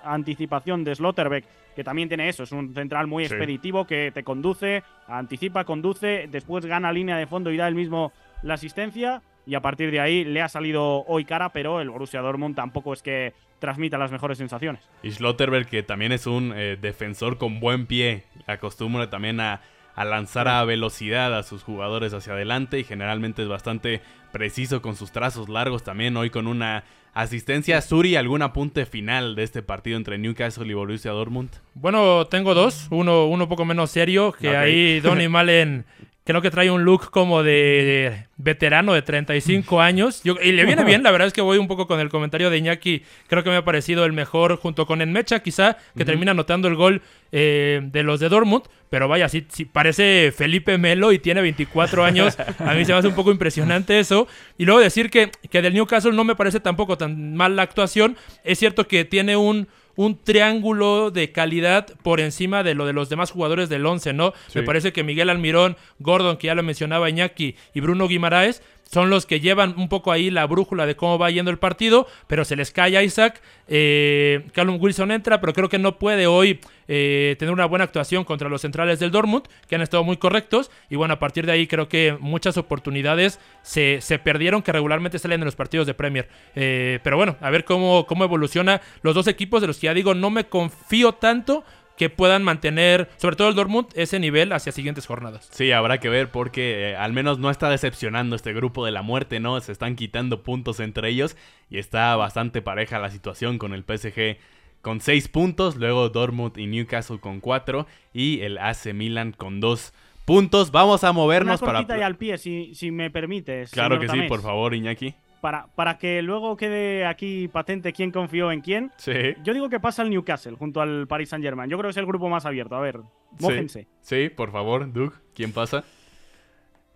anticipación de Slotterbeck, que también tiene eso, es un central muy expeditivo que te conduce, anticipa, conduce, después gana línea de fondo y da el mismo la asistencia. Y a partir de ahí le ha salido hoy cara, pero el Borussia Dortmund tampoco es que transmita las mejores sensaciones. Y Schlotterberg, que también es un eh, defensor con buen pie, acostumbra también a, a lanzar a velocidad a sus jugadores hacia adelante y generalmente es bastante preciso con sus trazos largos también. Hoy con una asistencia. Suri, ¿algún apunte final de este partido entre Newcastle y Borussia Dortmund? Bueno, tengo dos. Uno, uno un poco menos serio, que ahí Donny Malen creo que trae un look como de veterano de 35 años. Yo- y le viene bien, la verdad es que voy un poco con el comentario de Iñaki. Creo que me ha parecido el mejor junto con Enmecha, quizá, que termina anotando el gol eh, de los de Dortmund. Pero vaya, sí, sí, parece Felipe Melo y tiene 24 años. A mí se me hace un poco impresionante eso. Y luego decir que, que del Newcastle no me parece tampoco tan mal la actuación. Es cierto que tiene un un triángulo de calidad por encima de lo de los demás jugadores del 11, ¿no? Sí. Me parece que Miguel Almirón, Gordon, que ya lo mencionaba Iñaki, y Bruno Guimaraes son los que llevan un poco ahí la brújula de cómo va yendo el partido, pero se les cae Isaac. Eh, Callum Wilson entra, pero creo que no puede hoy eh, tener una buena actuación contra los centrales del Dortmund, que han estado muy correctos. Y bueno, a partir de ahí creo que muchas oportunidades se, se perdieron que regularmente salen en los partidos de Premier. Eh, pero bueno, a ver cómo, cómo evoluciona los dos equipos de los que ya digo, no me confío tanto que puedan mantener, sobre todo el Dortmund, ese nivel hacia siguientes jornadas. Sí, habrá que ver porque eh, al menos no está decepcionando este grupo de la muerte, ¿no? Se están quitando puntos entre ellos y está bastante pareja la situación con el PSG con 6 puntos, luego Dortmund y Newcastle con 4 y el AC Milan con 2 puntos. Vamos a movernos Una para... cortita y al pie, si, si me permites. Claro que sí, por favor, Iñaki. Para, para que luego quede aquí patente quién confió en quién. Sí. Yo digo que pasa el Newcastle junto al Paris Saint Germain. Yo creo que es el grupo más abierto. A ver, mójense. Sí, por favor, Doug, ¿quién pasa?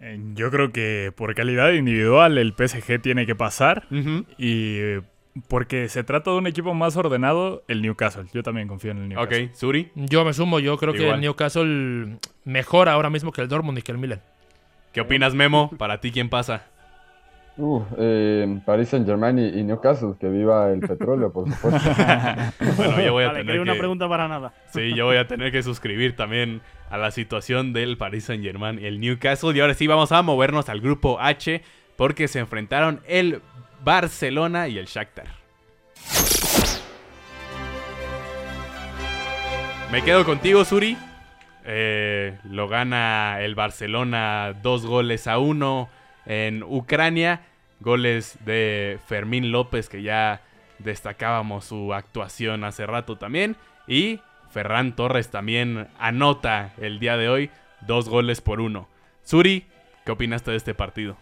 Eh, Yo creo que por calidad individual el PSG tiene que pasar y eh, porque se trata de un equipo más ordenado, el Newcastle. Yo también confío en el Newcastle. Ok, Suri, Yo me sumo, yo creo que el Newcastle mejor ahora mismo que el Dortmund y que el Milan. ¿qué opinas, Memo? Para ti, ¿quién pasa? Uh, eh, Paris Saint Germain y, y Newcastle, que viva el petróleo, por supuesto. Bueno, yo voy a Vale, tener quería una que... pregunta para nada. Sí, yo voy a tener que suscribir también a la situación del Paris Saint Germain y el Newcastle. Y ahora sí vamos a movernos al grupo H porque se enfrentaron el Barcelona y el Shakhtar. Me quedo contigo, Suri. Eh, lo gana el Barcelona dos goles a uno en Ucrania. Goles de Fermín López, que ya destacábamos su actuación hace rato también. Y Ferran Torres también anota el día de hoy dos goles por uno. Suri, ¿qué opinaste de este partido?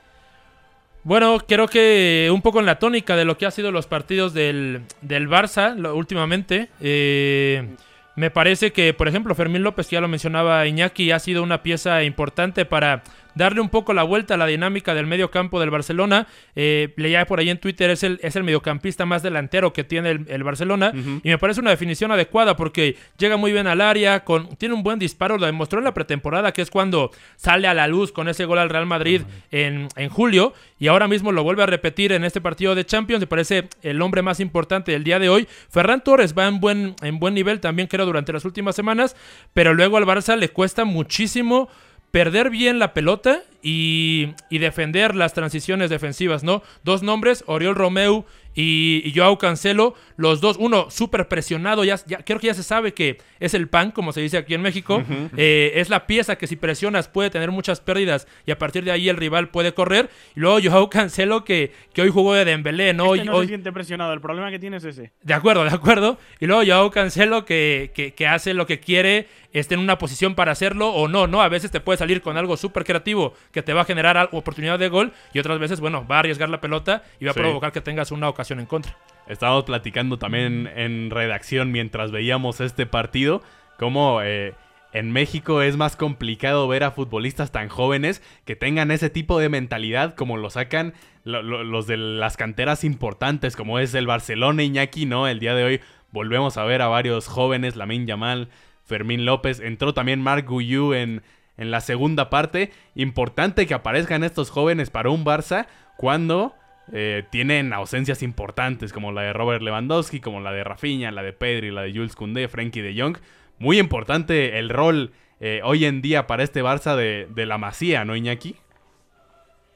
Bueno, creo que un poco en la tónica de lo que ha sido los partidos del, del Barça últimamente. eh, me parece que, por ejemplo, Fermín López, que ya lo mencionaba Iñaki, ha sido una pieza importante para darle un poco la vuelta a la dinámica del medio campo del Barcelona. Eh, leía por ahí en Twitter, es el, es el mediocampista más delantero que tiene el, el Barcelona. Y me parece una definición adecuada porque llega muy bien al área, con, tiene un buen disparo, lo demostró en la pretemporada, que es cuando sale a la luz con ese gol al Real Madrid en, en julio. Y ahora mismo lo vuelve a repetir en este partido de Champions. Me parece el hombre más importante del día de hoy. Ferran Torres va en buen, en buen nivel también, creo, durante las últimas semanas. Pero luego al Barça le cuesta muchísimo perder bien la pelota y, y defender las transiciones defensivas, ¿no? Dos nombres, Oriol Romeu y, y Joao Cancelo, los dos, uno súper presionado, ya, ya- creo que ya se sabe que es el pan, como se dice aquí en México, Eh, es la pieza que si presionas puede tener muchas pérdidas y a partir de ahí el rival puede correr, y luego Joao Cancelo que, que hoy jugó de Dembélé, ¿no? Este Hoy- no hoy- se siente presionado. El problema que tiene es ese. de acuerdo, de acuerdo. Y luego Joao Cancelo que, que, que hace lo que quiere, esté en una posición para hacerlo o no, ¿no? A veces te puede salir con algo súper creativo que te va a generar oportunidad de gol y otras veces, bueno, va a arriesgar la pelota y va Sí. a provocar que tengas una ocasión en contra. Estábamos platicando también en redacción mientras veíamos este partido, cómo eh, en México es más complicado ver a futbolistas tan jóvenes que tengan ese tipo de mentalidad como lo sacan lo- lo- los de las canteras importantes, como es el Barcelona Iñaki, ¿no? El día de hoy volvemos a ver a varios jóvenes, Lamin Yamal, Fermín López, entró también Marc Guillou en, en la segunda parte. Importante que aparezcan estos jóvenes para un Barça cuando eh, tienen ausencias importantes como la de Robert Lewandowski, como la de Rafinha, la de Pedri, la de Jules Koundé, Frenkie de Jong. Muy importante el rol eh, hoy en día para este Barça de, de la Masía, ¿no, Iñaki?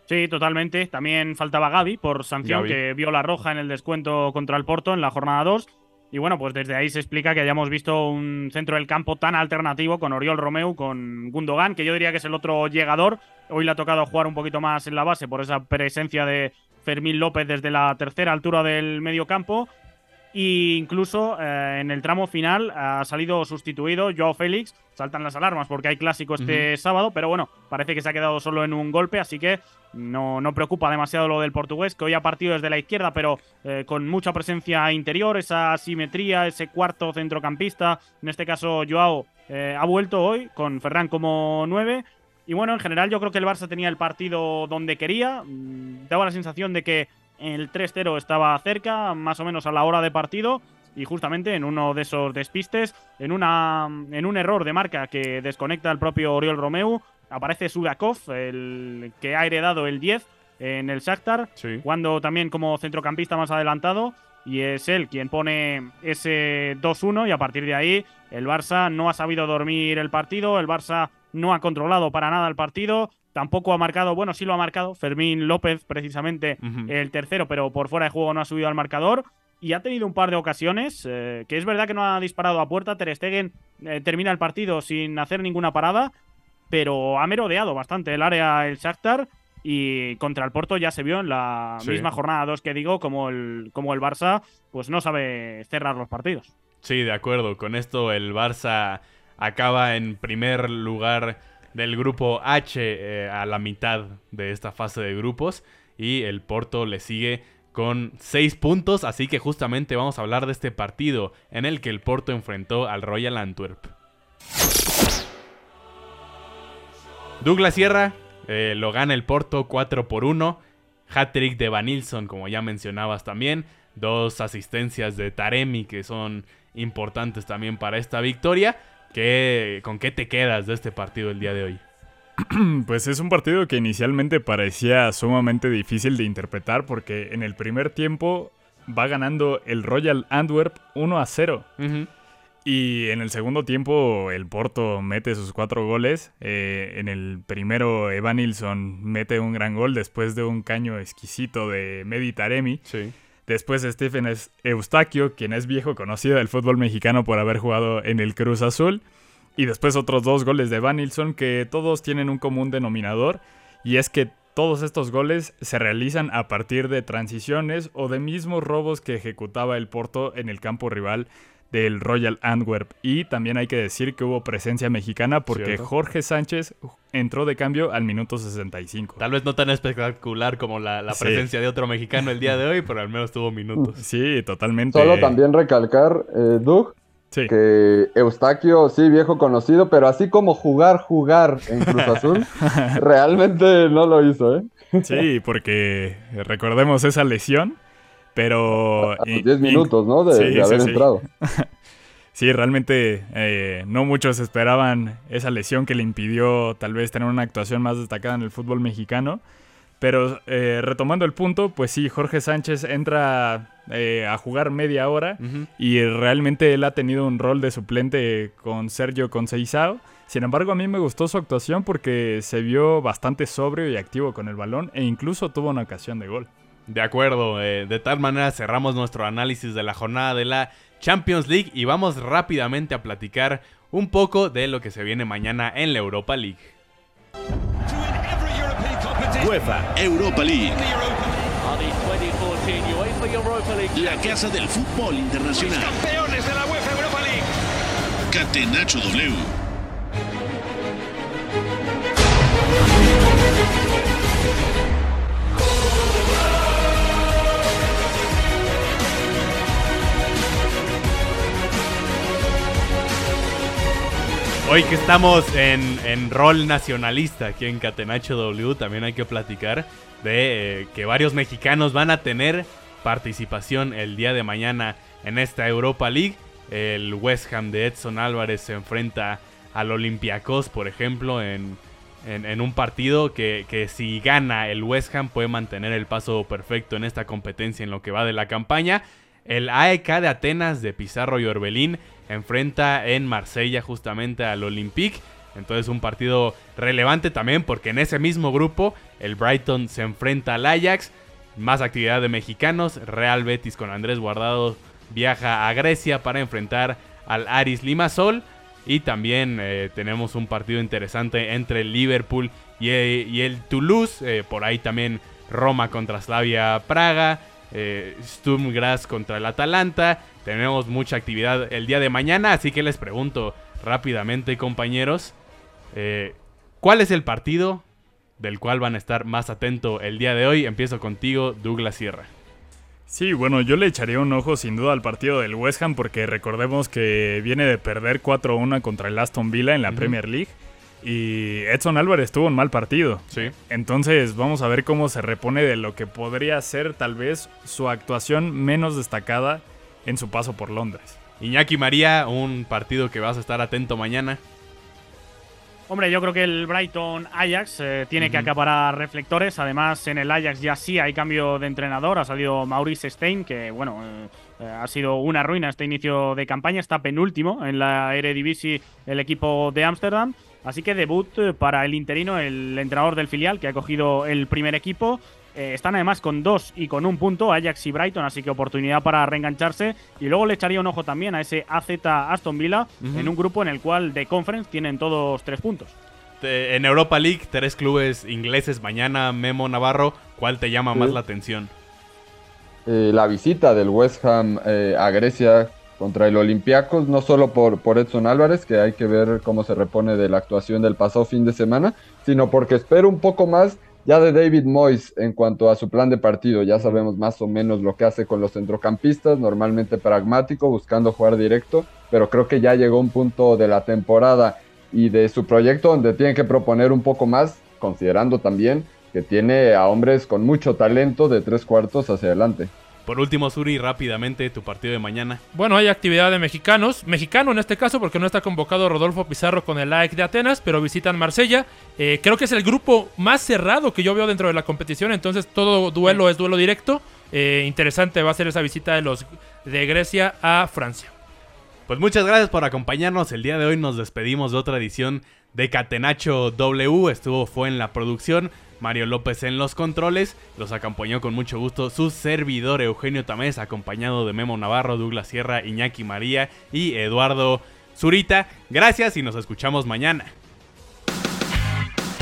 Sí, totalmente. También faltaba Gaby por sanción, que vio la roja en el descuento contra el Porto en la jornada 2. Y bueno, pues desde ahí se explica que hayamos visto un centro del campo tan alternativo con Oriol Romeu, con Gundogan, que yo diría que es el otro llegador. Hoy le ha tocado jugar un poquito más en la base por esa presencia de Fermín López desde la tercera altura del medio campo. Y incluso eh, en el tramo final ha salido sustituido Joao Félix. Saltan las alarmas porque hay clásico este sábado, pero bueno, parece que se ha quedado solo en un golpe, así que no, no preocupa demasiado lo del portugués, que hoy ha partido desde la izquierda, pero eh, con mucha presencia interior, esa simetría, ese cuarto centrocampista. En este caso, Joao eh, ha vuelto hoy con Ferran como 9. Y bueno, en general yo creo que el Barça tenía el partido donde quería. Mm, Daba la sensación de que el 3-0 estaba cerca, más o menos a la hora de partido. Y justamente en uno de esos despistes, en, una, en un error de marca que desconecta al propio Oriol Romeu, aparece Sudakov, el que ha heredado el 10 en el Shakhtar, Sí. jugando también como centrocampista más adelantado. Y es él quien pone ese 2-1 y a partir de ahí el Barça no ha sabido dormir el partido, el Barça no ha controlado para nada el partido, tampoco ha marcado, bueno, sí lo ha marcado Fermín López precisamente el tercero, pero por fuera de juego no ha subido al marcador y ha tenido un par de ocasiones, eh, que es verdad que no ha disparado a puerta, Ter Stegen eh, termina el partido sin hacer ninguna parada, pero ha merodeado bastante el área el Shakhtar y contra el Porto ya se vio en la Sí. misma jornada 2 que digo, como el, como el Barça pues no sabe cerrar los partidos. Sí, de acuerdo. Con esto el Barça acaba en primer lugar del grupo H eh, a la mitad de esta fase de grupos y el Porto le sigue con 6 puntos, así que justamente vamos a hablar de este partido en el que el Porto enfrentó al Royal Antwerp. Douglas Sierra eh, lo gana el Porto 4 por 1. Hat-trick de Vanilson, como ya mencionabas también. Dos asistencias de Taremi que son importantes también para esta victoria. ¿Qué, ¿Con qué te quedas de este partido el día de hoy? Pues es un partido que inicialmente parecía sumamente difícil de interpretar porque en el primer tiempo va ganando el Royal Antwerp 1 a 0. Y en el segundo tiempo el Porto mete sus cuatro goles. Eh, en el primero Evan Nilsson mete un gran gol después de un caño exquisito de Medi Taremi. Sí. Después Stephen Eustaquio, quien es viejo conocido del fútbol mexicano por haber jugado en el Cruz Azul. Y después otros dos goles de Van Nilsson que todos tienen un común denominador. Y es que todos estos goles se realizan a partir de transiciones o de mismos robos que ejecutaba el Porto en el campo rival del Royal Antwerp. Y también hay que decir que hubo presencia mexicana porque Cierto. Jorge Sánchez entró de cambio al minuto 65. Tal vez no tan espectacular como la, la Sí. presencia de otro mexicano el día de hoy, pero al menos tuvo minutos. Sí, totalmente. Solo también recalcar, eh, Doug, Sí. que Eustaquio, sí, viejo conocido, pero así como jugar, jugar en Cruz Azul, realmente no lo hizo, ¿eh? Sí, porque recordemos esa lesión, pero... A los y- 10 y- minutos, ¿no? De, Sí, de haber sí, entrado. Sí, realmente eh, no muchos esperaban esa lesión que le impidió tal vez tener una actuación más destacada en el fútbol mexicano. Pero eh, retomando el punto, pues sí, Jorge Sánchez entra eh, a jugar media hora y realmente él ha tenido un rol de suplente con Sergio Conceizao. Sin embargo, a mí me gustó su actuación porque se vio bastante sobrio y activo con el balón e incluso tuvo una ocasión de gol. De acuerdo, eh, de tal manera cerramos nuestro análisis de la jornada de la Champions League y vamos rápidamente a platicar un poco de lo que se viene mañana en la Europa League. UEFA Europa League. La casa del fútbol internacional. Campeones de la UEFA Europa League. Catenacho W. Hoy que estamos en, en rol nacionalista aquí en Catenacho W, también hay que platicar de eh, que varios mexicanos van a tener participación el día de mañana en esta Europa League. El West Ham de Edson Álvarez se enfrenta al Olympiacos, por ejemplo, en, en- en un partido que, que si gana el West Ham puede mantener el paso perfecto en esta competencia en lo que va de la campaña. El AEK de Atenas de Pizarro y Orbelín enfrenta en Marsella justamente al Olympique. Entonces un partido relevante también porque en ese mismo grupo el Brighton se enfrenta al Ajax. Más actividad de mexicanos. Real Betis con Andrés Guardado viaja a Grecia para enfrentar al Aris Limassol. Y también eh, tenemos un partido interesante entre el Liverpool y el, Toulouse. Eh, por ahí también Roma contra Slavia Praga. Eh, Sturm Graz contra el Atalanta. Tenemos mucha actividad el día de mañana. Así que les pregunto rápidamente, compañeros. ¿Cuál es el partido del cual van a estar más atentos el día de hoy? Empiezo contigo, Douglas Sierra. Sí, bueno, yo le echaría un ojo sin duda al partido del West Ham porque recordemos que viene de perder 4-1 contra el Aston Villa en la Premier League y Edson Álvarez tuvo un mal partido. Sí. Entonces vamos a ver cómo se repone de lo que podría ser tal vez su actuación menos destacada en su paso por Londres. Iñaki María, un partido que vas a estar atento mañana. Hombre, yo creo que el Brighton Ajax eh, tiene que acaparar reflectores. Además, en el Ajax ya sí hay cambio de entrenador. Ha salido Maurice Stein, que bueno, eh, eh, ha sido una ruina este inicio de campaña. Está penúltimo en la Eredivisie el equipo de Ámsterdam. Así que debut para el interino, el entrenador del filial, que ha cogido el primer equipo. Eh, están además con dos y con un punto, Ajax y Brighton, así que oportunidad para reengancharse. Y luego le echaría un ojo también a ese AZ Aston Villa, en un grupo en el cual de Conference tienen todos tres puntos. En Europa League, tres clubes ingleses mañana, Memo Navarro, ¿cuál te llama más la atención? Eh, la visita del West Ham eh, a Grecia contra el Olympiacos, no solo por, por Edson Álvarez, que hay que ver cómo se repone de la actuación del pasado fin de semana, sino porque espero un poco más ya de David Moyes, en cuanto a su plan de partido, ya sabemos más o menos lo que hace con los centrocampistas, normalmente pragmático, buscando jugar directo, pero creo que ya llegó un punto de la temporada y de su proyecto donde tiene que proponer un poco más, considerando también que tiene a hombres con mucho talento de tres cuartos hacia adelante. Por último, Suri, rápidamente tu partido de mañana. Bueno, hay actividad de mexicanos. Mexicano en este caso, porque no está convocado Rodolfo Pizarro con el AEC de Atenas, pero visitan Marsella. Eh, creo que es el grupo más cerrado que yo veo dentro de la competición, entonces todo duelo es duelo directo. Eh, interesante va a ser esa visita de los de Grecia a Francia. Pues muchas gracias por acompañarnos. El día de hoy nos despedimos de otra edición de Catenacho W. Estuvo fue en la producción. Mario López en los controles. Los acompañó con mucho gusto su servidor Eugenio Tamés, acompañado de Memo Navarro, Douglas Sierra, Iñaki María y Eduardo Zurita. Gracias y nos escuchamos mañana